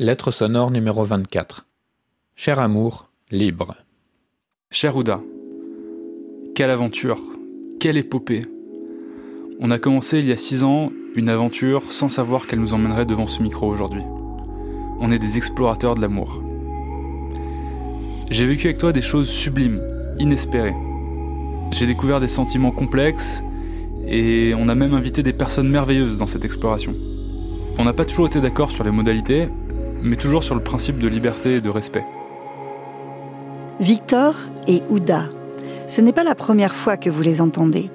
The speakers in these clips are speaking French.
Lettre sonore numéro 24. Cher amour, libre. Cher Ouda, quelle aventure, quelle épopée. On a commencé il y a six ans une aventure sans savoir qu'elle nous emmènerait devant ce micro aujourd'hui. On est des explorateurs de l'amour. J'ai vécu avec toi des choses sublimes, inespérées. J'ai découvert des sentiments complexes et on a même invité des personnes merveilleuses dans cette exploration. On n'a pas toujours été d'accord sur les modalités, mais toujours sur le principe de liberté et de respect. Victor et Ouda, ce n'est pas la première fois que vous les entendez.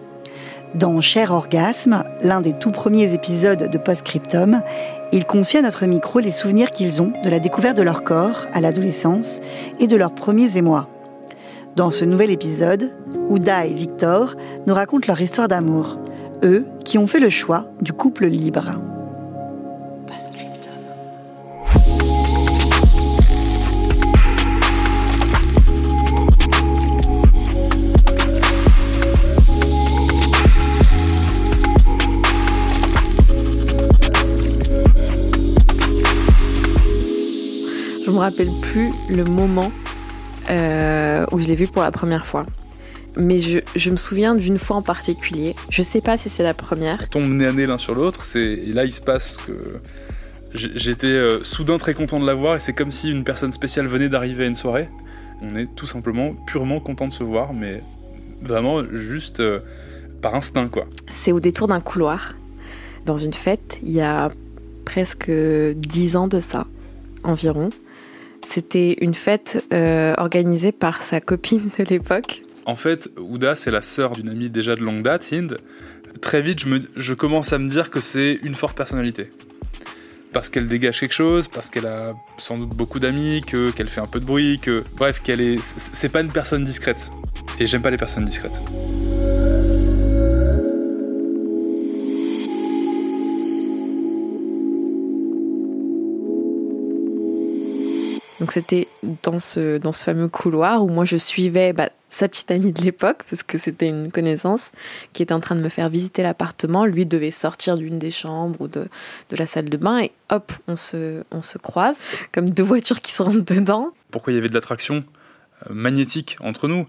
Dans Cher Orgasme, l'un des tout premiers épisodes de Postscriptum, ils confient à notre micro les souvenirs qu'ils ont de la découverte de leur corps à l'adolescence et de leurs premiers émois. Dans ce nouvel épisode, Ouda et Victor nous racontent leur histoire d'amour, eux qui ont fait le choix du couple libre. Je me rappelle plus le moment euh, où je l'ai vu pour la première fois. Mais je, je me souviens d'une fois en particulier. Je sais pas si c'est la première. On tombe nez à nez l'un sur l'autre, et là il se passe que j'étais euh, soudain très content de la voir et c'est comme si une personne spéciale venait d'arriver à une soirée. On est tout simplement purement content de se voir, mais vraiment juste euh, par instinct quoi. C'est au détour d'un couloir, dans une fête, il y a presque dix ans de ça, environ. C'était une fête euh, organisée par sa copine de l'époque. En fait, Ouda, c'est la sœur d'une amie déjà de longue date, Hind. Très vite, je, me- je commence à me dire que c'est une forte personnalité. Parce qu'elle dégage quelque chose, parce qu'elle a sans doute beaucoup d'amis, que qu'elle fait un peu de bruit, que bref, qu'elle est, c'est pas une personne discrète. Et j'aime pas les personnes discrètes. Donc c'était dans ce, fameux couloir où moi je suivais bah, sa petite amie de l'époque, parce que c'était une connaissance, qui était en train de me faire visiter l'appartement. Lui devait sortir d'une des chambres ou de, de la salle de bain et hop, on se, on se croise, comme deux voitures qui se rentrent dedans. Pourquoi il y avait de l'attraction euh, magnétique entre nous?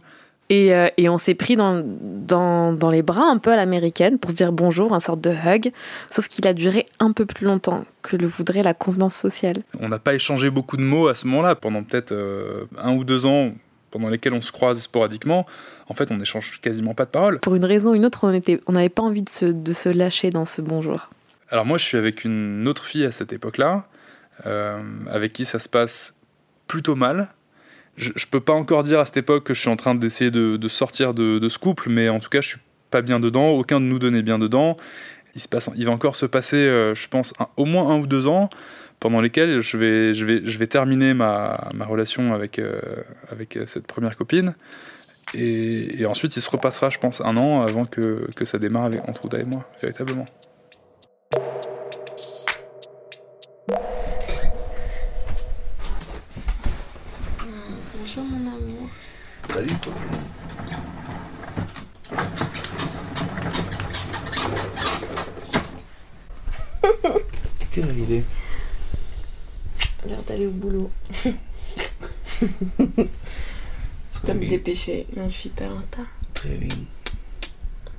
Et, euh, et on s'est pris dans, dans, dans les bras un peu à l'américaine pour se dire bonjour, un sorte de hug, sauf qu'il a duré un peu plus longtemps que le voudrait la convenance sociale. On n'a pas échangé beaucoup de mots à ce moment-là, pendant peut-être euh, un ou deux ans, pendant lesquels on se croise sporadiquement. En fait, on n'échange quasiment pas de paroles. Pour une raison ou une autre, on était- on n'avait pas envie de se, de se lâcher dans ce bonjour. Alors moi, je suis avec une autre fille à cette époque-là, euh, avec qui ça se passe plutôt mal. Je, je peux pas encore dire à cette époque que je suis en train d'essayer de, sortir de, ce couple, mais en tout cas, je suis pas bien dedans. Aucun de nous deux bien dedans. Il, va encore se passer, euh, je pense, au moins un ou deux ans pendant lesquels je vais, terminer ma, relation avec, euh, euh, cette première copine. Et, ensuite, il se repassera, je pense, un an avant que, ça démarre entre Ouda et moi, véritablement. Salut toi. Quelle heure il est L'heure d'aller au boulot. je dois me dépêcher. Non, je suis hyper en retard. Très bien.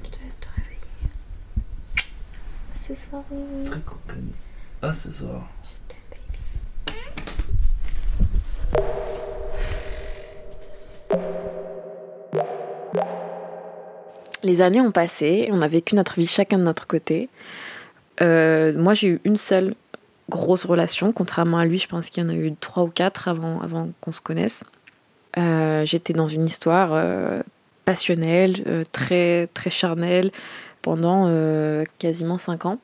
Je te laisse te réveiller. C'est ça. Très cocaine. Ah, ce soir. Les années ont passé, on a vécu notre vie chacun de notre côté. Euh, moi, j'ai eu une seule grosse relation, contrairement à lui, je pense qu'il y en a eu trois ou quatre avant, avant qu'on se connaisse. Euh, J'étais dans une histoire euh, passionnelle, très, très charnelle, pendant quasiment cinq ans.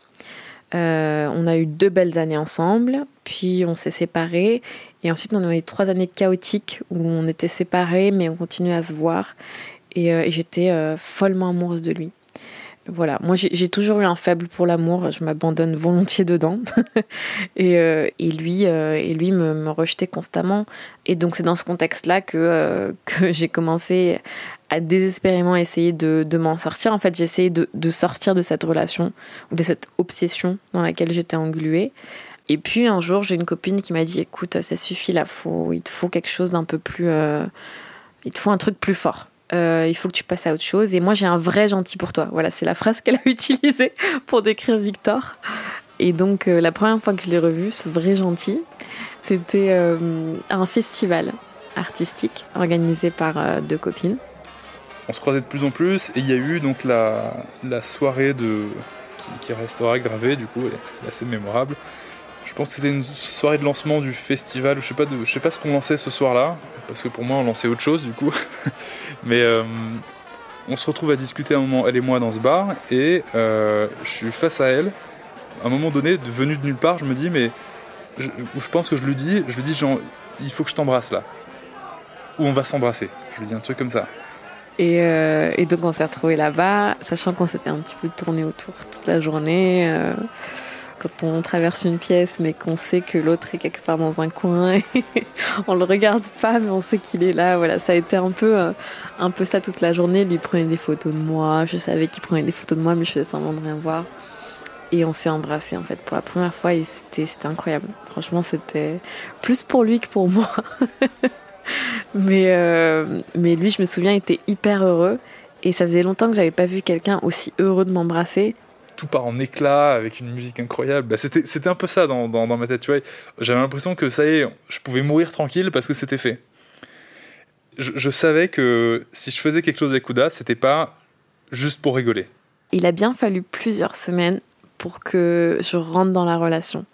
On a eu deux belles années ensemble, puis on s'est séparés, et ensuite on a eu trois années chaotiques où on était séparés, mais on continuait à se voir, et, euh, et j'étais euh, follement amoureuse de lui. Voilà, moi j'ai toujours eu un faible pour l'amour, je m'abandonne volontiers dedans. et, euh, et lui, et lui me, me rejetait constamment. Et donc c'est dans ce contexte-là que, que j'ai commencé à désespérément essayer de, de m'en sortir. En fait, j'ai essayé de, de sortir de cette relation, de cette obsession dans laquelle j'étais engluée. Et puis un jour, j'ai une copine qui m'a dit Écoute, ça suffit là, faut, il te faut quelque chose d'un peu plus. il te faut un truc plus fort. Euh, il faut que tu passes à autre chose. Et moi, j'ai un vrai gentil pour toi. Voilà, c'est la phrase qu'elle a utilisée pour décrire Victor. Et donc, euh, la première fois que je l'ai revu, ce vrai gentil, c'était euh, un festival artistique organisé par deux copines. On se croisait de plus en plus et il y a eu donc la, soirée de, qui, qui restera gravée, du coup, elle est assez mémorable. Je pense que c'était une soirée de lancement du festival, je sais pas, de, je sais pas ce qu'on lançait ce soir-là, parce que pour moi on lançait autre chose du coup. Mais euh, on se retrouve à discuter un moment, elle et moi, dans ce bar, et euh, je suis face à elle. À un moment donné, venu de nulle part, je me dis, mais je, je pense que je lui dis, je lui dis, genre, il faut que je t'embrasse là. Ou on va s'embrasser. Je lui dis un truc comme ça. Et, euh, et donc, on s'est retrouvés là-bas, sachant qu'on s'était un petit peu tourné autour toute la journée. Quand on traverse une pièce, mais qu'on sait que l'autre est quelque part dans un coin, et on le regarde pas, mais on sait qu'il est là. Voilà, ça a été un peu, euh, un peu ça toute la journée. Lui prenait des photos de moi, je savais qu'il prenait des photos de moi, mais je faisais semblant de rien voir. Et on s'est embrassé en fait pour la première fois et c'était c'était incroyable. Franchement, c'était plus pour lui que pour moi. mais euh, mais lui, je me souviens, était hyper heureux et ça faisait longtemps que j'avais pas vu quelqu'un aussi heureux de m'embrasser. Tout part en éclat avec une musique incroyable. Bah, c'était, c'était un peu ça dans, dans, dans ma tête, tu vois. J'avais l'impression que ça y est, je pouvais mourir tranquille parce que c'était fait. Je, savais que si je faisais quelque chose avec Ouda, c'était pas juste pour rigoler. Il a bien fallu plusieurs semaines pour que je rentre dans la relation.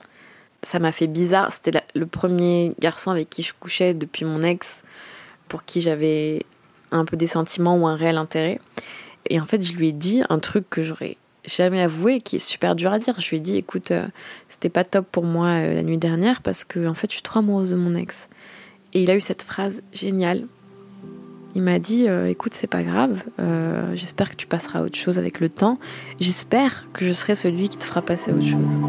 Ça m'a fait bizarre. C'était le premier garçon avec qui je couchais depuis mon ex, pour qui j'avais un peu des sentiments ou un réel intérêt. Et en fait, je lui ai dit un truc que j'aurais jamais avoué, qui est super dur à dire. Je lui ai dit, écoute, euh, c'était pas top pour moi euh, la nuit dernière parce que en fait, je suis trop amoureuse de mon ex. Et il a eu cette phrase géniale. Il m'a dit, euh, écoute, c'est pas grave. euh, J'espère que tu passeras à autre chose avec le temps. J'espère que je serai celui qui te fera passer à autre chose.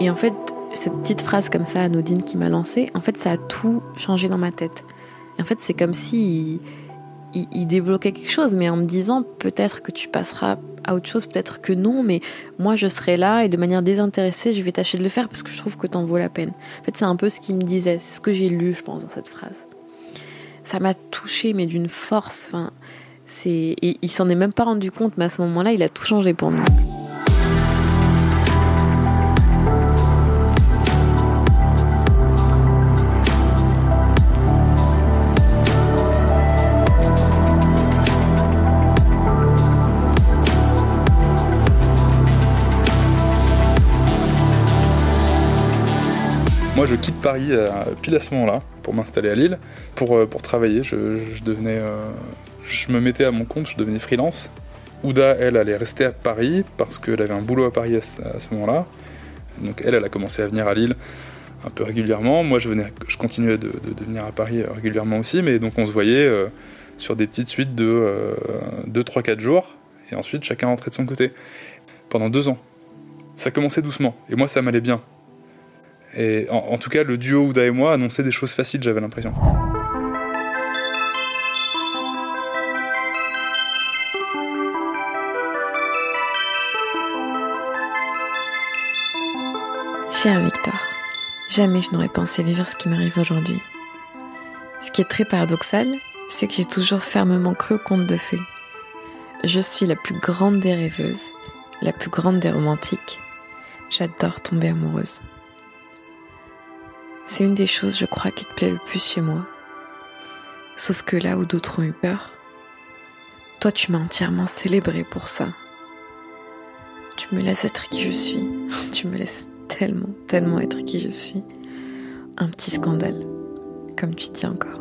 Et en fait, cette petite phrase comme ça, anodine, qui m'a lancée, en fait, ça a tout changé dans ma tête. Et en fait, c'est comme si il- débloquait quelque chose, mais en me disant peut-être que tu passeras à autre chose, peut-être que non, mais moi je serai là et de manière désintéressée, je vais tâcher de le faire parce que je trouve que t'en vaut la peine. En fait, c'est un peu ce qu'il me disait, c'est ce que j'ai lu, je pense, dans cette phrase. Ça m'a touchée, mais d'une force. Enfin, c'est et il s'en est même pas rendu compte, mais à ce moment-là, il a tout changé pour nous. Moi, je quitte Paris euh, pile à ce moment-là pour m'installer à Lille, pour, euh, pour travailler. Je, je devenais, euh, je me mettais à mon compte, je devenais freelance. Ouda, elle, allait rester à Paris parce qu'elle avait un boulot à Paris à ce, moment-là. Donc elle, elle a commencé à venir à Lille un peu régulièrement. Moi, je, venais, je continuais de, de- venir à Paris régulièrement aussi, mais donc on se voyait sur des petites suites de 2, 3, 4 jours, et ensuite chacun rentrait de son côté. Pendant deux ans. Ça commençait doucement, et moi ça m'allait bien. Et en, tout cas, le duo Ouda et moi annonçait des choses faciles, j'avais l'impression. Cher Victor, jamais je n'aurais pensé vivre ce qui m'arrive aujourd'hui. Ce qui est très paradoxal, c'est que j'ai toujours fermement cru au conte de fées. Je suis la plus grande des rêveuses, la plus grande des romantiques. J'adore tomber amoureuse. C'est une des choses, je crois, qui te plaît le plus chez moi. Sauf que là où d'autres ont eu peur, Toi, tu m'as entièrement célébré pour ça. Tu me laisses être qui je suis. Tu me laisses tellement, tellement être qui je suis. Un petit scandale, comme tu dis encore.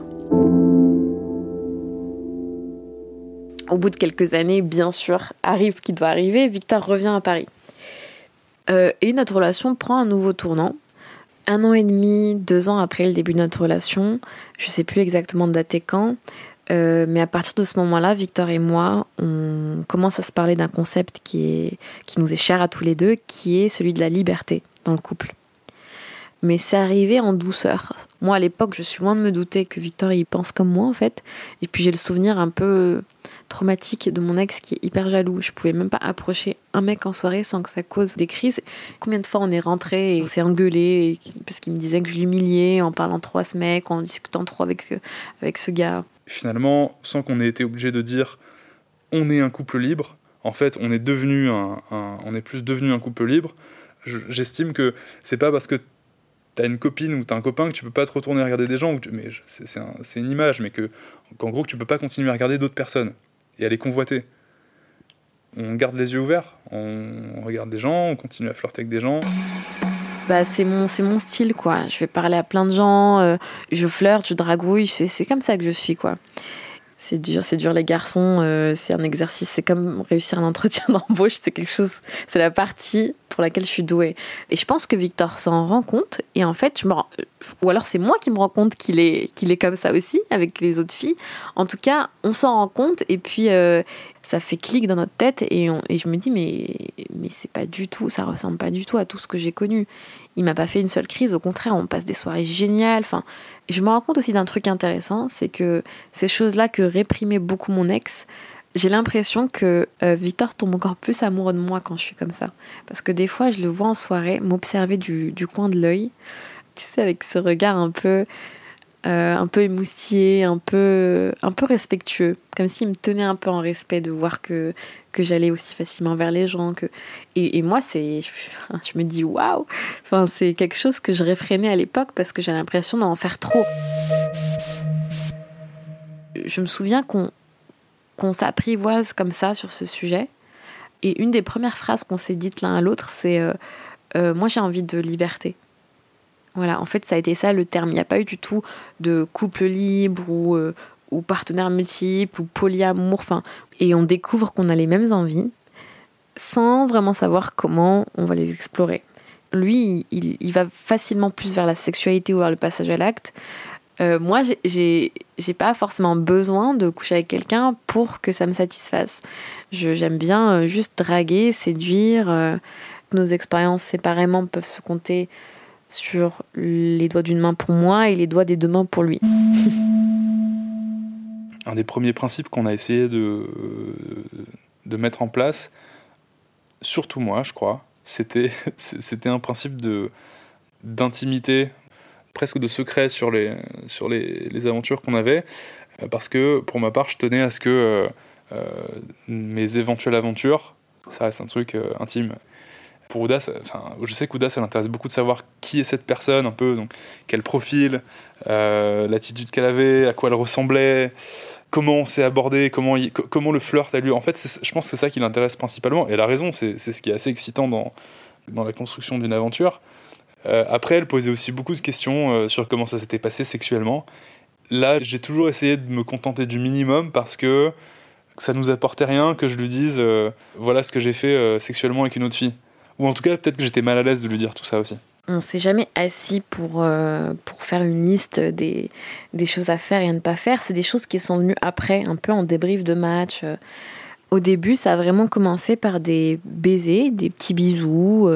Au bout de quelques années, bien sûr, arrive ce qui doit arriver. Victor revient à Paris. Euh, et notre relation prend un nouveau tournant. Un an et demi, deux ans après le début de notre relation, je sais plus exactement dater quand, euh, mais à partir de ce moment-là, Victor et moi, on commence à se parler d'un concept qui, est, qui nous est cher à tous les deux, qui est celui de la liberté dans le couple. Mais c'est arrivé en douceur. Moi, à l'époque, je suis loin de me douter que Victor y pense comme moi, en fait. Et puis j'ai le souvenir un peu traumatique de mon ex qui est hyper jaloux. Je pouvais même pas approcher un mec en soirée sans que ça cause des crises. Combien de fois on est rentré et on s'est engueulé parce qu'il me disait que je l'humiliais en parlant trop à ce mec, en discutant trop avec, avec ce gars. Finalement, sans qu'on ait été obligé de dire on est un couple libre, en fait, on est devenu un, on est plus devenu un couple libre. J'estime que c'est pas parce que t'as une copine ou t'as un copain que tu peux pas te retourner regarder des gens, mais c'est une image, mais que qu'en gros que tu peux pas continuer à regarder d'autres personnes et à les convoiter. On garde les yeux ouverts, on regarde des gens, on continue à flirter avec des gens. Bah, c'est mon, c'est mon style, quoi. Je vais parler à plein de gens, euh, je flirte, je dragouille, c'est, comme ça que je suis, quoi. C'est dur, c'est dur les garçons, euh, c'est un exercice, c'est comme réussir un entretien d'embauche, c'est quelque chose, c'est la partie pour laquelle je suis douée. Et je pense que Victor s'en rend compte, et en fait, je me rends, ou alors c'est moi qui me rends compte qu'il est, qu'il est comme ça aussi avec les autres filles. En tout cas, on s'en rend compte, et puis euh, ça fait clic dans notre tête, et, et je me dis, mais, mais c'est pas du tout, ça ressemble pas du tout à tout ce que j'ai connu. Il m'a pas fait une seule crise, au contraire, on passe des soirées géniales. Enfin, je me rends compte aussi d'un truc intéressant, c'est que ces choses-là que réprimait beaucoup mon ex, j'ai l'impression que euh, Victor tombe encore plus amoureux de moi quand je suis comme ça. Parce que des fois, je le vois en soirée m'observer du, du, coin de l'œil, tu sais, avec ce regard un peu, euh, un peu émoustillé, un peu, un peu respectueux, comme s'il me tenait un peu en respect de voir que, que j'allais aussi facilement vers les gens. Que... Et, moi, c'est, je, je, me dis waouh enfin, C'est quelque chose que je réfrénais à l'époque parce que j'ai l'impression d'en faire trop. Je me souviens qu'on qu'on s'apprivoise comme ça sur ce sujet. Et une des premières phrases qu'on s'est dites l'un à l'autre, c'est euh, euh, Moi j'ai envie de liberté. Voilà, en fait, ça a été ça le terme. Il n'y a pas eu du tout de couple libre ou, euh, ou partenaire multiple ou polyamour. Enfin, et on découvre qu'on a les mêmes envies sans vraiment savoir comment on va les explorer. Lui, il, va facilement plus vers la sexualité ou vers le passage à l'acte. Euh, moi, j'ai pas forcément besoin de coucher avec quelqu'un pour que ça me satisfasse. J'aime bien euh, juste draguer, séduire. Euh, nos expériences séparément peuvent se compter sur les doigts d'une main pour moi et les doigts des deux mains pour lui. Un des premiers principes qu'on a essayé de, de mettre en place, surtout moi, je crois, c'était un principe d'intimité presque de secret sur les, sur les, les aventures qu'on avait, euh, parce que pour ma part, je tenais à ce que euh, euh, mes éventuelles aventures, ça reste un truc intime. Pour Ouda, enfin, je sais qu'Ouda, ça l'intéresse beaucoup de savoir qui est cette personne, un peu, donc quel profil, l'attitude qu'elle avait, à quoi elle ressemblait, comment on s'est abordé, comment, comment le flirt a lieu. En fait, je pense que c'est ça qui l'intéresse principalement. Et elle a raison, c'est ce qui est assez excitant dans, dans la construction d'une aventure. Euh, après, elle posait aussi beaucoup de questions euh, sur comment ça s'était passé sexuellement. Là, j'ai toujours essayé de me contenter du minimum parce que ça nous apportait rien que je lui dise euh, voilà ce que j'ai fait sexuellement avec une autre fille. Ou en tout cas, peut-être que j'étais mal à l'aise de lui dire tout ça aussi. On s'est jamais assis pour, pour faire une liste des, des choses à faire et à ne pas faire. C'est des choses qui sont venues après, un peu en débrief de match. Au début, ça a vraiment commencé par des baisers, des petits bisous,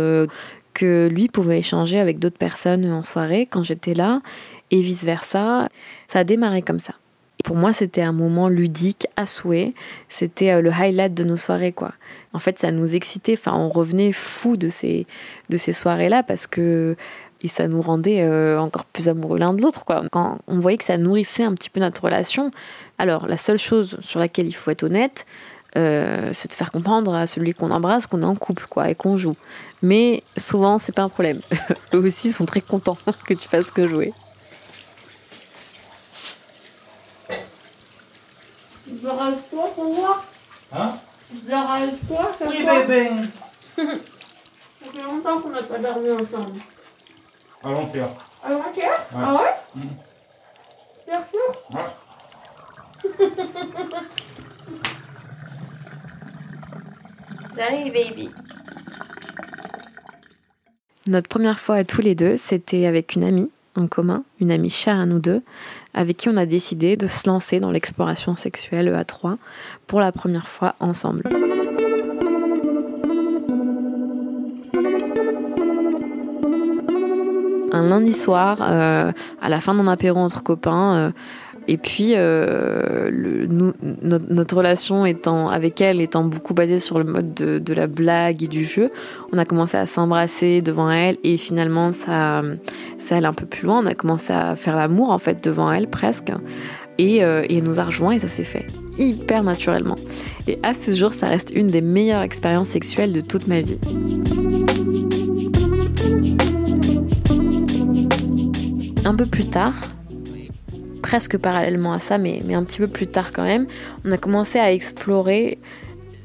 que lui pouvait échanger avec d'autres personnes en soirée quand j'étais là et vice versa. Ça a démarré comme ça. Pour moi, c'était un moment ludique à souhait. C'était euh, le highlight de nos soirées, quoi. En fait, ça nous excitait. Enfin, on revenait fou de ces, de ces soirées-là parce que et ça nous rendait euh, encore plus amoureux l'un de l'autre, quoi. Quand on voyait que ça nourrissait un petit peu notre relation. Alors, la seule chose sur laquelle il faut être honnête, euh, c'est de faire comprendre à celui qu'on embrasse qu'on est en couple quoi et qu'on joue. Mais souvent c'est pas un problème. Eux aussi sont très contents que tu fasses que jouer. Je rêve toi pour voir Hein? Je rêve toi ça Oui, quoi bébé Ça fait longtemps qu'on n'a pas dormi ensemble. Avant-hier. Avant-hier Ouais. Ah ouais? Mm. Bien sûr Ouais. Salut baby. Notre première fois à tous les deux, c'était avec une amie en commun, une amie chère à nous deux, avec qui on a décidé de se lancer dans l'exploration sexuelle à trois pour la première fois ensemble. Un lundi soir, euh, à la fin d'un apéro entre copains, euh, et puis, euh, notre, relation étant avec elle étant beaucoup basée sur le mode de, de la blague et du jeu, on a commencé à s'embrasser devant elle et finalement ça, ça allait un peu plus loin. On a commencé à faire l'amour en fait devant elle presque et, euh, et elle nous a rejoints et ça s'est fait hyper naturellement. Et à ce jour, ça reste une des meilleures expériences sexuelles de toute ma vie. Un peu plus tard, presque parallèlement à ça, mais, mais un petit peu plus tard quand même, on a commencé à explorer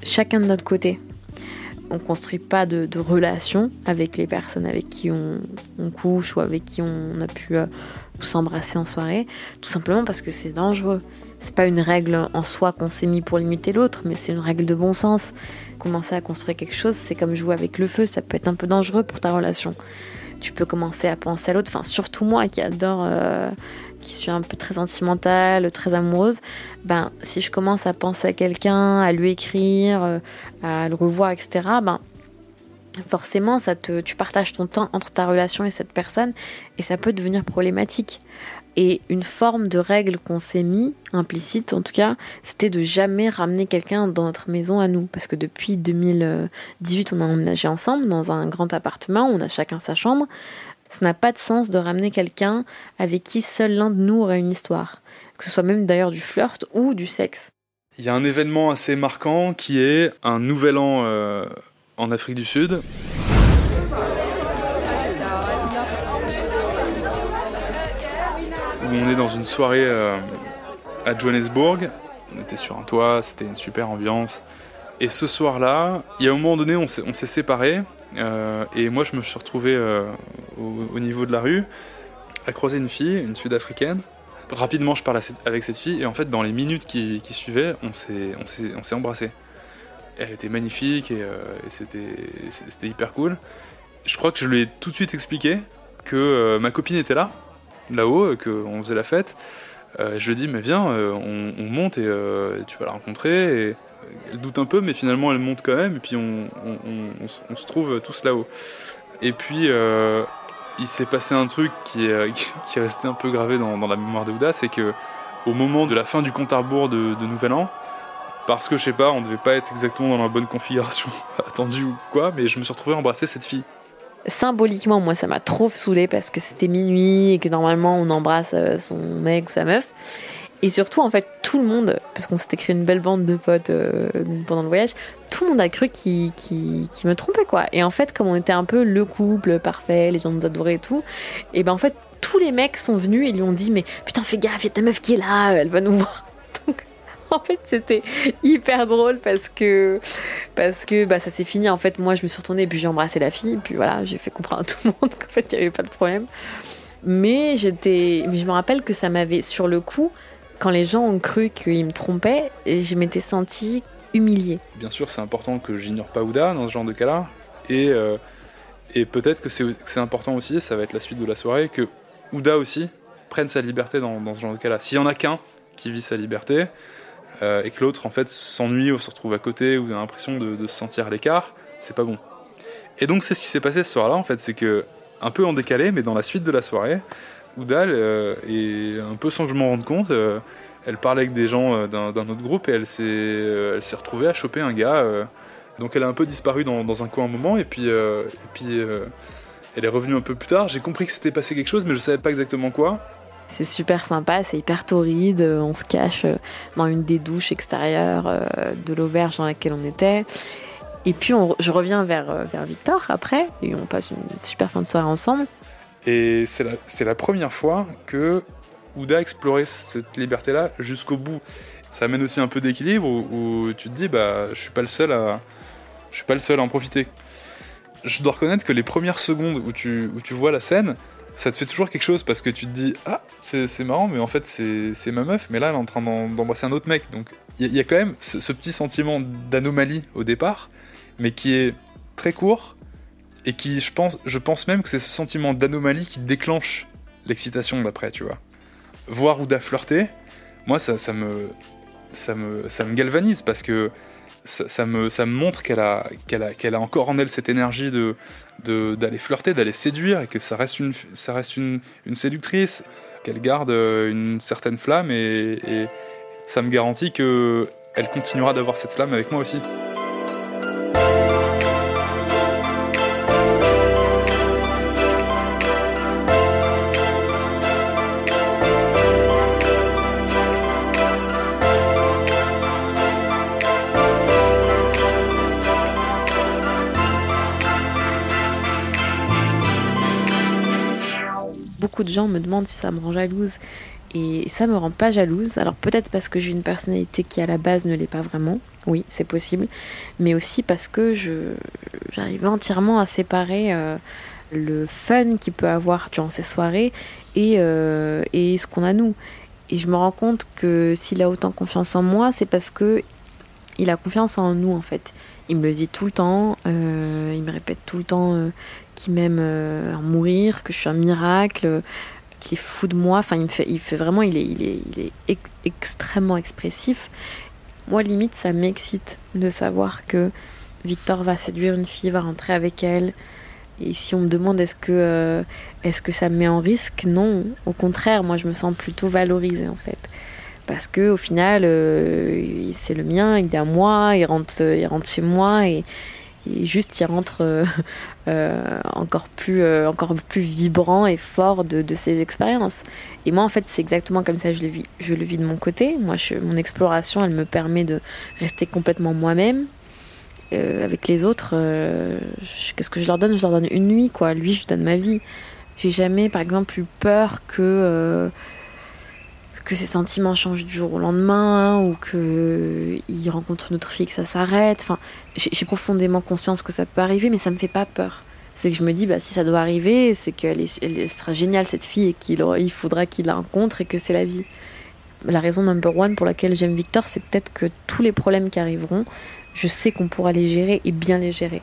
chacun de notre côté. On construit pas de, de relation avec les personnes avec qui on, couche ou avec qui on a pu euh, s'embrasser en soirée, tout simplement parce que c'est dangereux. C'est pas une règle en soi qu'on s'est mis pour limiter l'autre, mais c'est une règle de bon sens. Commencer à construire quelque chose, c'est comme jouer avec le feu, ça peut être un peu dangereux pour ta relation. Tu peux commencer à penser à l'autre, enfin surtout moi qui adore euh, qui suis un peu très sentimentale, très amoureuse, ben si je commence à penser à quelqu'un, à lui écrire, euh, à le revoir, etc., ben forcément ça te, tu partages ton temps entre ta relation et cette personne et ça peut devenir problématique. Et une forme de règle qu'on s'est mis, implicite en tout cas, c'était de jamais ramener quelqu'un dans notre maison à nous. Parce que depuis 2018, on a emménagé ensemble dans un grand appartement, on a chacun sa chambre. Ça n'a pas de sens de ramener quelqu'un avec qui seul l'un de nous aurait une histoire. Que ce soit même d'ailleurs du flirt ou du sexe. Il y a un événement assez marquant qui est un nouvel an euh, en Afrique du Sud. Où on est dans une soirée euh, à Johannesburg. On était sur un toit, c'était une super ambiance. Et ce soir-là, il y a un moment donné, on s'est séparés. Euh, et moi, je me suis retrouvé euh, au, au niveau de la rue à croiser une fille, une sud-africaine. Rapidement, je parle avec cette fille, et en fait, dans les minutes qui, suivaient, on s'est embrassés. Elle était magnifique, et, euh, et c'était hyper cool. Je crois que je lui ai tout de suite expliqué que ma copine était là, là-haut, qu'on faisait la fête. Je lui ai dit, mais viens, on, on monte et tu vas la rencontrer. Elle doute un peu, mais finalement, elle monte quand même, et puis on, se- trouve tous là-haut. Et puis, euh, il s'est passé un truc qui est, est resté un peu gravé dans, dans la mémoire de Ouda, c'est que au moment de la fin du compte à rebours de, de Nouvel An, parce que je sais pas, on devait pas être exactement dans la bonne configuration attendue ou quoi, mais je me suis retrouvé à embrasser cette fille. Symboliquement, moi, ça m'a trop saoulé parce que c'était minuit et que normalement on embrasse euh, son mec ou sa meuf. Et surtout, en fait, tout le monde, parce qu'on s'était créé une belle bande de potes euh, pendant le voyage, tout le monde a cru qu'il qu'il me trompait, quoi. Et en fait, comme on était un peu le couple parfait, les gens nous adoraient et tout, et ben en fait, tous les mecs sont venus et lui ont dit Mais putain, fais gaffe, il y a ta meuf qui est là, elle va nous voir. Donc, en fait, c'était hyper drôle parce que parce que bah, ça s'est fini. En fait, moi, je me suis retournée et puis j'ai embrassé la fille. Puis voilà, j'ai fait comprendre à tout le monde qu'en fait, il n'y avait pas de problème. Mais j'étais, mais je me rappelle que ça m'avait, sur le coup, quand les gens ont cru qu'ils me trompaient, je m'étais sentie humiliée. Bien sûr, c'est important que j'ignore pas Ouda dans ce genre de cas-là. Et, euh, peut-être que c'est important aussi, ça va être la suite de la soirée, que Ouda aussi prenne sa liberté dans, dans ce genre de cas-là. S'il y en a qu'un qui vit sa liberté, euh, et que l'autre en fait s'ennuie ou se retrouve à côté ou a l'impression de, de se sentir à l'écart, c'est pas bon. Et donc c'est ce qui s'est passé ce soir-là en fait, c'est que un peu en décalé, mais dans la suite de la soirée, Ouda, euh, et un peu sans que je m'en rende compte, euh, elle parlait avec des gens euh, d'un autre groupe et elle s'est retrouvée à choper un gars. donc elle a un peu disparu dans, un coin un moment et puis, elle est revenue un peu plus tard. J'ai compris que c'était passé quelque chose, mais je savais pas exactement quoi. C'est super sympa, c'est hyper torride. On se cache dans une des douches extérieures de l'auberge dans laquelle on était. Et puis je reviens vers Victor après, et on passe une super fin de soirée ensemble. Et c'est la, première fois que Ouda explorait cette liberté-là jusqu'au bout. ça amène aussi un peu d'équilibre où, tu te dis bah je suis pas le seul à je suis pas le seul à en profiter. Je dois reconnaître que les premières secondes où tu, où tu vois la scène, ça te fait toujours quelque chose parce que tu te dis ah c'est marrant mais en fait c'est ma meuf mais là elle est en train d'embrasser un autre mec donc il y, a- quand même ce petit sentiment d'anomalie au départ mais qui est très court et qui je pense je pense même que c'est ce sentiment d'anomalie qui déclenche l'excitation d'après tu vois voir Ouda flirter moi ça, ça me ça me ça me galvanise parce que ça, me, ça me montre qu'elle a, qu'elle a, qu'elle a encore en elle cette énergie de, d'aller flirter, d'aller séduire, et que ça reste une, ça reste une, une séductrice, qu'elle garde euh, une certaine flamme, et, et ça me garantit que elle continuera d'avoir cette flamme avec moi aussi. De gens me demandent si ça me rend jalouse. Et ça me rend pas jalouse. Alors peut-être parce que j'ai une personnalité qui à la base ne l'est pas vraiment. Oui, c'est possible. Mais aussi parce que je j'arrive entièrement à séparer euh, le fun qu'il peut avoir durant ces soirées et, euh, et ce qu'on a nous. Et je me rends compte que s'il a autant confiance en moi, c'est parce que il a confiance en nous en fait. Il me le dit tout le temps, euh, il me répète tout le temps euh, qu'il m'aime euh, en mourir, que je suis un miracle, euh, qu'il est fou de moi. Enfin, il fait, il vraiment, il est, extrêmement expressif. Moi, limite, ça m'excite de savoir que Victor va séduire une fille, va rentrer avec elle. Et si on me demande est-ce que ça me met en risque, non. Au contraire, moi, je me sens plutôt valorisée en fait parce que au final euh, c'est le mien il est à moi il rentre il rentre chez moi et, juste il rentre euh, euh, encore plus euh, encore plus vibrant et fort de, ses expériences. Et moi en fait c'est exactement comme ça je le vis je le vis de mon côté. Moi mon exploration elle me permet de rester complètement moi-même Euh, avec les autres euh, qu'est-ce que je leur donne? Je leur donne une nuit quoi. Lui je lui donne ma vie. J'ai jamais par exemple eu peur que euh, que ses sentiments changent du jour au lendemain ou que il rencontre une autre fille que ça s'arrête. Enfin, j'ai profondément conscience que ça peut arriver, mais ça me fait pas peur. C'est que je me dis, bah, si ça doit arriver, c'est qu'elle elle sera géniale cette fille et qu'il il faudra qu'il la rencontre et que c'est la vie. La raison number one pour laquelle j'aime Victor, c'est peut-être que tous les problèmes qui arriveront, je sais qu'on pourra les gérer et bien les gérer.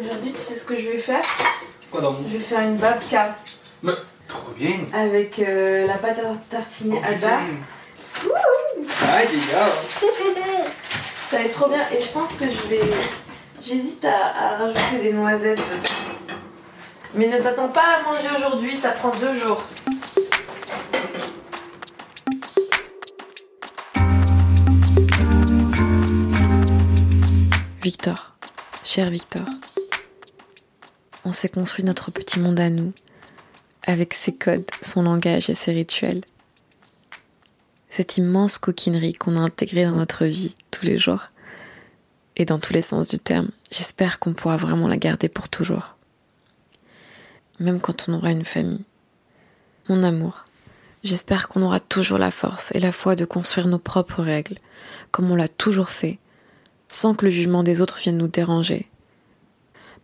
Aujourd'hui, tu sais ce que je vais faire Quoi dans mon Je vais faire une babka Mais trop bien avec euh, la pâte à tartiner Alba. Ah les gars Ça va être trop bien et je pense que je vais. J'hésite à, à rajouter des noisettes. Mais ne t'attends pas à manger aujourd'hui, ça prend deux jours. Victor, cher Victor, on s'est construit notre petit monde à nous, avec ses codes, son langage et ses rituels. Cette immense coquinerie qu'on a intégrée dans notre vie tous les jours, et dans tous les sens du terme, j'espère qu'on pourra vraiment la garder pour toujours. Même quand on aura une famille. Mon amour, j'espère qu'on aura toujours la force et la foi de construire nos propres règles, comme on l'a toujours fait, sans que le jugement des autres vienne nous déranger.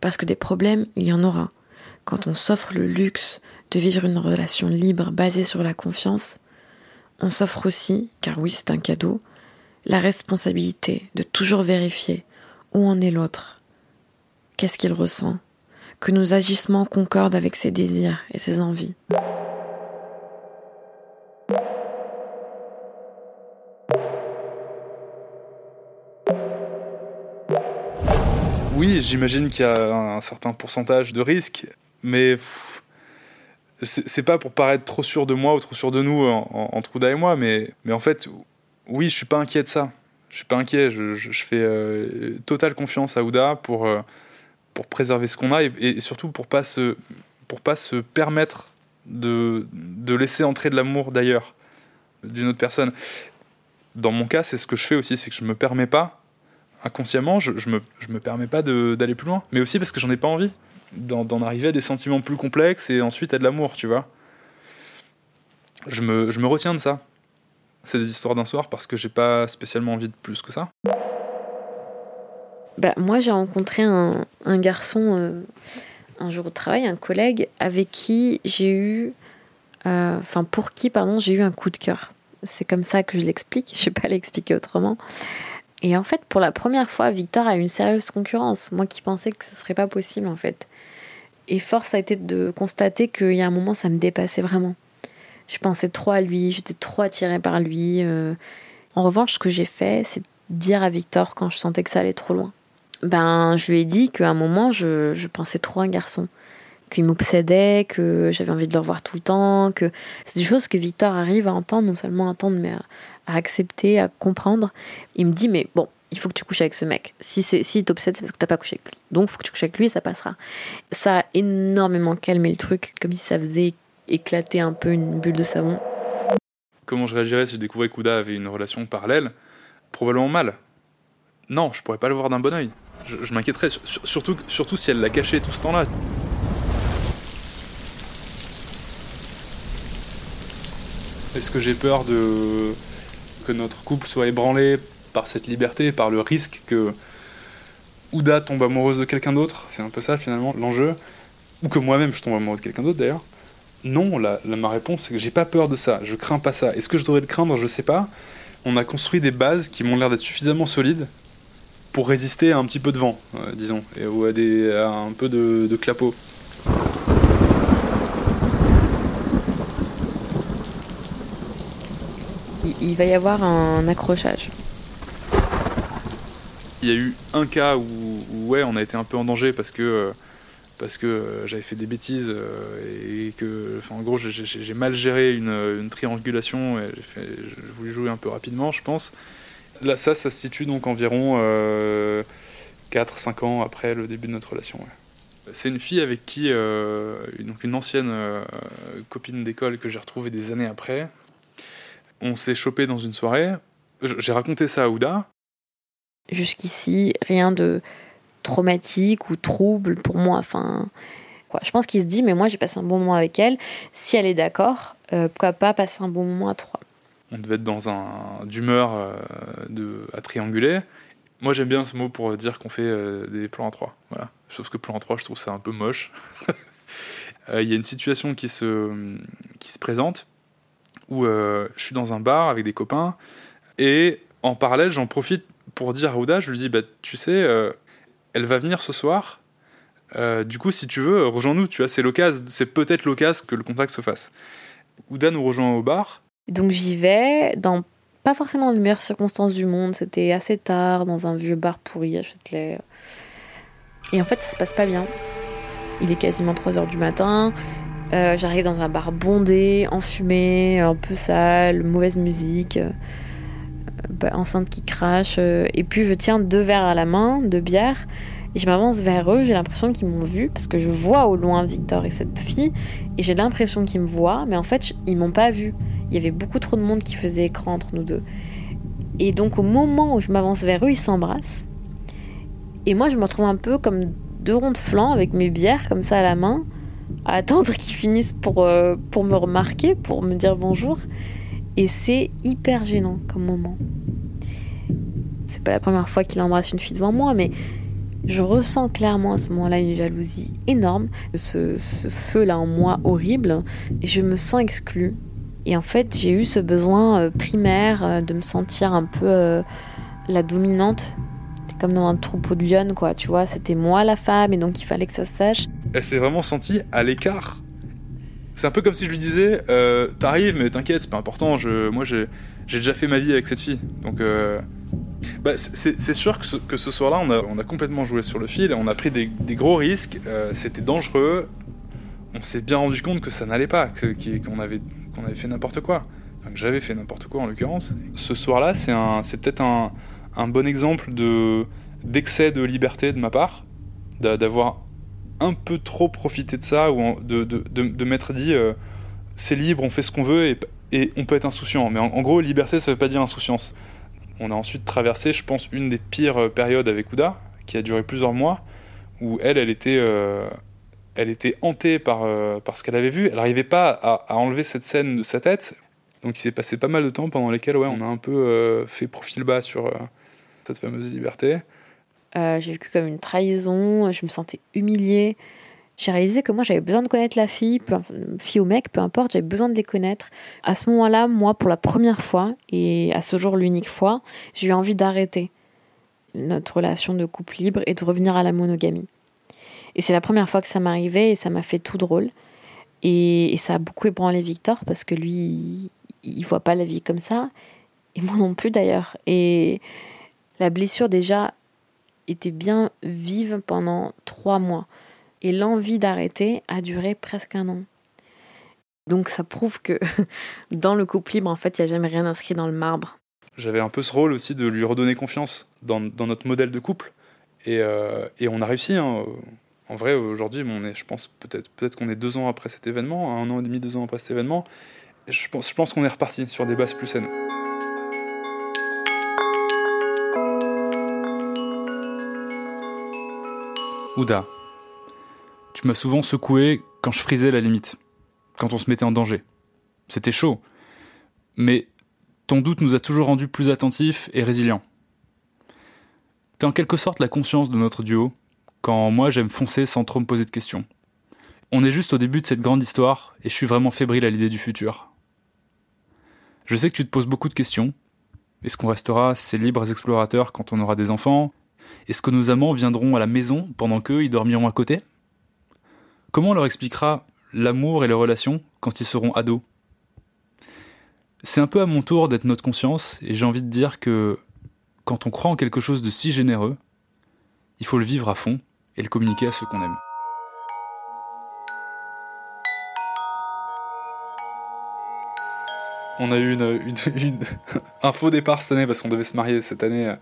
Parce que des problèmes, il y en aura. Quand on s'offre le luxe de vivre une relation libre basée sur la confiance, on s'offre aussi, car oui c'est un cadeau, la responsabilité de toujours vérifier où en est l'autre, qu'est-ce qu'il ressent, que nos agissements concordent avec ses désirs et ses envies. Oui, j'imagine qu'il y a un certain pourcentage de risque, mais c'est pas pour paraître trop sûr de moi ou trop sûr de nous en- en- entre Ouda et moi, mais, en fait, oui, je suis pas inquiet de ça. Je suis pas inquiet, je, fais euh, totale confiance à Ouda pour, euh, préserver ce qu'on a et, et surtout pour pas se, pour pas se permettre de, de laisser entrer de l'amour d'ailleurs, d'une autre personne. Dans mon cas, c'est ce que je fais aussi, c'est que je me permets pas, inconsciemment, je, je me, je me permets pas d'aller plus loin. Mais aussi parce que j'en ai pas envie d'en arriver à des sentiments plus complexes et ensuite à de l'amour, tu vois. Je me, je me retiens de ça. C'est des histoires d'un soir parce que j'ai pas spécialement envie de plus que ça. Bah, moi, j'ai rencontré un, garçon euh, un jour au travail, un collègue, avec qui j'ai eu. euh, Enfin, pour qui, j'ai eu un coup de cœur. C'est comme ça que je l'explique. Je ne vais pas l'expliquer autrement. Et en fait, pour la première fois, Victor a une sérieuse concurrence. Moi qui pensais que ce serait pas possible, en fait. Et force a été de constater qu'il y a un moment, ça me dépassait vraiment. Je pensais trop à lui, j'étais trop attirée par lui. euh. En revanche, ce que j'ai fait, c'est dire à Victor quand je sentais que ça allait trop loin. Ben, je lui ai dit qu'à un moment, je, je pensais trop à un garçon. Qu'il m'obsédait, que j'avais envie de le revoir tout le temps, que c'est des choses que Victor arrive à entendre, non seulement à entendre, mais à, à accepter, à comprendre. Il me dit, mais bon, il faut que tu couches avec ce mec. Si c'est si t'obsède, c'est parce que t'as pas couché avec lui. Donc, il faut que tu couches avec lui et ça passera. Ça a énormément calmé le truc, comme si ça faisait éclater un peu une bulle de savon. Comment je réagirais si je découvrais qu'Ouda avait une relation parallèle? Probablement mal. Non, je pourrais pas le voir d'un bon oeil. Je, je m'inquiéterais, sur- sur- surtout, surtout si elle l'a caché tout ce temps-là. Est-ce que j'ai peur de que notre couple soit ébranlé par cette liberté, par le risque que Ouda tombe amoureuse de quelqu'un d'autre C'est un peu ça finalement l'enjeu. Ou que moi-même je tombe amoureux de quelqu'un d'autre d'ailleurs. Non, ma réponse c'est que j'ai pas peur de ça, je crains pas ça. Est-ce que je devrais le craindre? Je sais pas. On a construit des bases qui m'ont l'air d'être suffisamment solides pour résister à un petit peu de vent, euh, disons, ou à, un peu de clapot. Il, va y avoir un accrochage. Il y a eu un cas où, ouais, on a été un peu en danger parce que euh, parce que euh, j'avais fait des bêtises euh, et que, enfin, en gros, j'ai- mal géré une, triangulation et j'ai voulu jouer un peu rapidement, je pense. Là, ça, ça se situe donc environ 4-5 ans après le début de notre relation. C'est une fille avec qui, euh, une- donc une ancienne euh, copine d'école que j'ai retrouvée des années après. On s'est chopé dans une soirée. J'ai raconté ça à Ouda. Jusqu'ici, rien de traumatique ou trouble pour moi. Enfin, quoi. Je pense qu'il se dit, mais moi j'ai passé un bon moment avec elle. Si elle est d'accord, euh, pourquoi pas passer un bon moment à trois? On devait être dans un d'humeur euh, de à trianguler. Moi j'aime bien ce mot pour dire qu'on fait euh, des plans à trois. Voilà. Sauf que plan à trois, je trouve ça un peu moche. Il y a une situation qui se qui se présente où euh, je suis dans un bar avec des copains et en parallèle j'en profite pour dire à Ouda, je lui dis bah tu sais, euh, elle va venir ce soir. Euh, du coup, si tu veux, rejoins-nous. Tu vois, c'est l'occasion, c'est peut-être l'occasion que le contact se fasse. Ouda nous rejoint au bar. Donc j'y vais dans pas forcément les meilleures circonstances du monde. C'était assez tard dans un vieux bar pourri à Châtelet. Et en fait, ça se passe pas bien. Il est quasiment 3 heures du matin. Euh, J'arrive dans un bar bondé, enfumé, un peu sale, mauvaise musique, euh, bah, enceinte qui crache. euh, et puis je tiens deux verres à la main, deux bières, et je m'avance vers eux. J'ai l'impression qu'ils m'ont vu parce que je vois au loin Victor et cette fille, et j'ai l'impression qu'ils me voient, mais en fait ils m'ont pas vu. Il y avait beaucoup trop de monde qui faisait écran entre nous deux. Et donc au moment où je m'avance vers eux, ils s'embrassent. Et moi, je me retrouve un peu comme deux ronds de flanc avec mes bières comme ça à la main, à attendre qu'ils finissent pour, euh, pour me remarquer, pour me dire bonjour. Et c'est hyper gênant comme moment. C'est pas la première fois qu'il embrasse une fille devant moi, mais je ressens clairement à ce moment-là une jalousie énorme, ce, ce feu-là en moi horrible, et je me sens exclue. Et en fait, j'ai eu ce besoin euh, primaire euh, de me sentir un peu la dominante, comme dans un troupeau de lionnes, quoi, tu vois. C'était moi la femme, et donc il fallait que ça se sache. elle s'est vraiment sentie à l'écart. C'est un peu comme si je lui disais euh, T'arrives, mais t'inquiète, c'est pas important. Je, moi, j'ai déjà fait ma vie avec cette fille. Donc, euh, bah, c'est- sûr que ce, que ce soir-là, on a, on a complètement joué sur le fil. On a pris des, gros risques. euh, C'était dangereux. On s'est bien rendu compte que ça n'allait pas, qu'on avait, qu'on avait fait n'importe quoi. Enfin, que j'avais fait n'importe quoi en l'occurrence. Ce soir-là, c'est peut-être un, un bon exemple de d'excès de liberté de ma part, d'a- d'avoir un peu trop profité de ça ou de, de, de, m'être dit euh, c'est libre, on fait ce qu'on veut et, et on peut être insouciant. Mais en, gros, liberté, ça veut pas dire insouciance. On a ensuite traversé, je pense, une des pires euh, périodes avec Ouda, qui a duré plusieurs mois, où elle, elle était, euh, elle était hantée par, ce qu'elle avait vu. Elle n'arrivait pas à, à enlever cette scène de sa tête. Donc il s'est passé pas mal de temps pendant lesquels ouais, on a un peu fait profil bas sur cette fameuse liberté. Euh, j'ai vécu comme une trahison, je me sentais humiliée. J'ai réalisé que moi j'avais besoin de connaître la fille, peu, fille ou mec, peu importe, j'avais besoin de les connaître. À ce moment-là, moi, pour la première fois, et à ce jour l'unique fois, j'ai eu envie d'arrêter notre relation de couple libre et de revenir à la monogamie. Et c'est la première fois que ça m'arrivait et ça m'a fait tout drôle. Et, ça a beaucoup ébranlé Victor parce que lui, il, il voit pas la vie comme ça. Et moi non plus d'ailleurs. Et la blessure déjà était bien vive pendant trois mois. Et l'envie d'arrêter a duré presque un an. Donc ça prouve que dans le couple libre, en fait, il n'y a jamais rien inscrit dans le marbre. J'avais un peu ce rôle aussi de lui redonner confiance dans, notre modèle de couple. Et, euh, on a réussi. hein. En vrai, aujourd'hui, je pense peut-être peut qu'on est deux ans après cet événement, un an et demi, deux ans après cet événement. Je pense, je pense qu'on est reparti sur des bases plus saines. Ouda, tu m'as souvent secoué quand je frisais la limite, quand on se mettait en danger. C'était chaud, mais ton doute nous a toujours rendus plus attentifs et résilients. T'es en quelque sorte la conscience de notre duo, quand moi j'aime foncer sans trop me poser de questions. On est juste au début de cette grande histoire et je suis vraiment fébrile à l'idée du futur. Je sais que tu te poses beaucoup de questions. Est-ce qu'on restera ces libres explorateurs quand on aura des enfants? Est-ce que nos amants viendront à la maison pendant qu'eux ils dormiront à côté? Comment on leur expliquera l'amour et les relations quand ils seront ados? C'est un peu à mon tour d'être notre conscience et j'ai envie de dire que quand on croit en quelque chose de si généreux, il faut le vivre à fond et le communiquer à ceux qu'on aime. On a eu un faux départ cette année parce qu'on devait se marier cette année euh,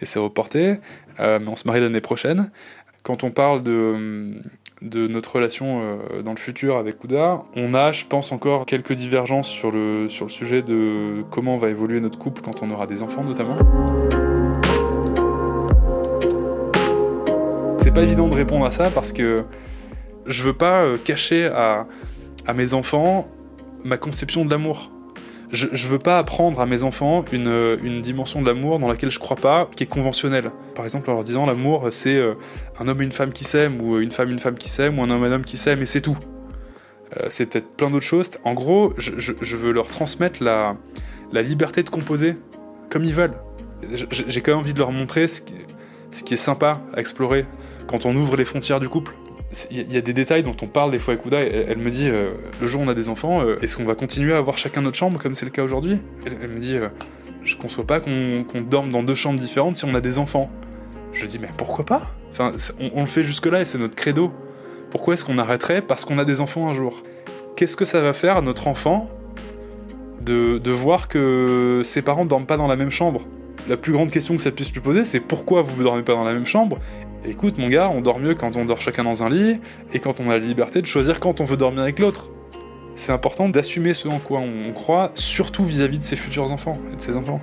et c'est reporté, euh, mais on se marie l'année prochaine. Quand on parle de, notre relation euh, dans le futur avec Ouda, on a, je pense, encore quelques divergences sur le, sujet de comment va évoluer notre couple quand on aura des enfants notamment. C'est pas évident de répondre à ça parce que je veux pas cacher à mes enfants ma conception de l'amour. Je, je veux pas apprendre à mes enfants une, euh, une dimension de l'amour dans laquelle je crois pas, qui est conventionnelle. Par exemple, en leur disant l'amour, c'est euh, un homme et une femme qui s'aiment, ou euh, une femme et une femme qui s'aiment, ou un homme et un homme qui s'aiment, et c'est tout. Euh, c'est peut-être plein d'autres choses. En gros, je, veux leur transmettre la, la liberté de composer comme ils veulent. J'ai quand même envie de leur montrer ce qui, ce qui est sympa à explorer quand on ouvre les frontières du couple. Il y, a- des détails dont on parle des fois avec Ouda. Elle, me dit euh, le jour où on a des enfants, euh, est-ce qu'on va continuer à avoir chacun notre chambre comme c'est le cas aujourd'hui? Elle, me dit euh, je conçois pas qu'on dorme dans deux chambres différentes si on a des enfants. Je dis mais pourquoi pas? Enfin, on, le fait jusque là et c'est notre credo. Pourquoi est-ce qu'on arrêterait? Parce qu'on a des enfants un jour Qu'est-ce que ça va faire à notre enfant de, de voir que ses parents dorment pas dans la même chambre? La plus grande question que ça puisse lui poser, c'est pourquoi vous ne dormez pas dans la même chambre? Écoute, mon gars, on dort mieux quand on dort chacun dans un lit et quand on a la liberté de choisir quand on veut dormir avec l'autre. C'est important d'assumer ce en quoi on croit, surtout vis-à-vis de ses futurs enfants et de ses enfants.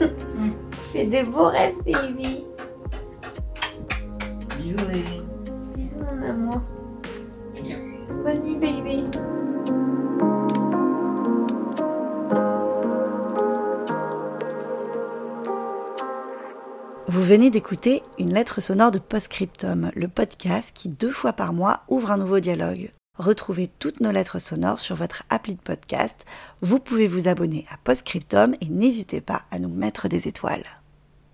Fais des beaux rêves, baby. Bonne nuit, baby. Vous venez d'écouter une lettre sonore de Postscriptum, le podcast qui deux fois par mois ouvre un nouveau dialogue. Retrouvez toutes nos lettres sonores sur votre appli de podcast. Vous pouvez vous abonner à Postscriptum et n'hésitez pas à nous mettre des étoiles.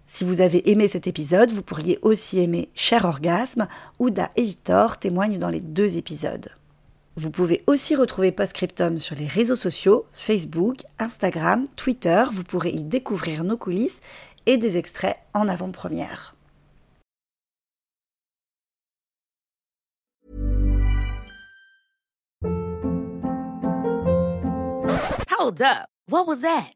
Si vous avez aimé cet épisode, vous pourriez aussi aimer Cher Orgasme. Ouda et Victor témoignent dans les deux épisodes. Vous pouvez aussi retrouver Postscriptum sur les réseaux sociaux, Facebook, Instagram, Twitter. Vous pourrez y découvrir nos coulisses et des extraits en avant-première. Hold up.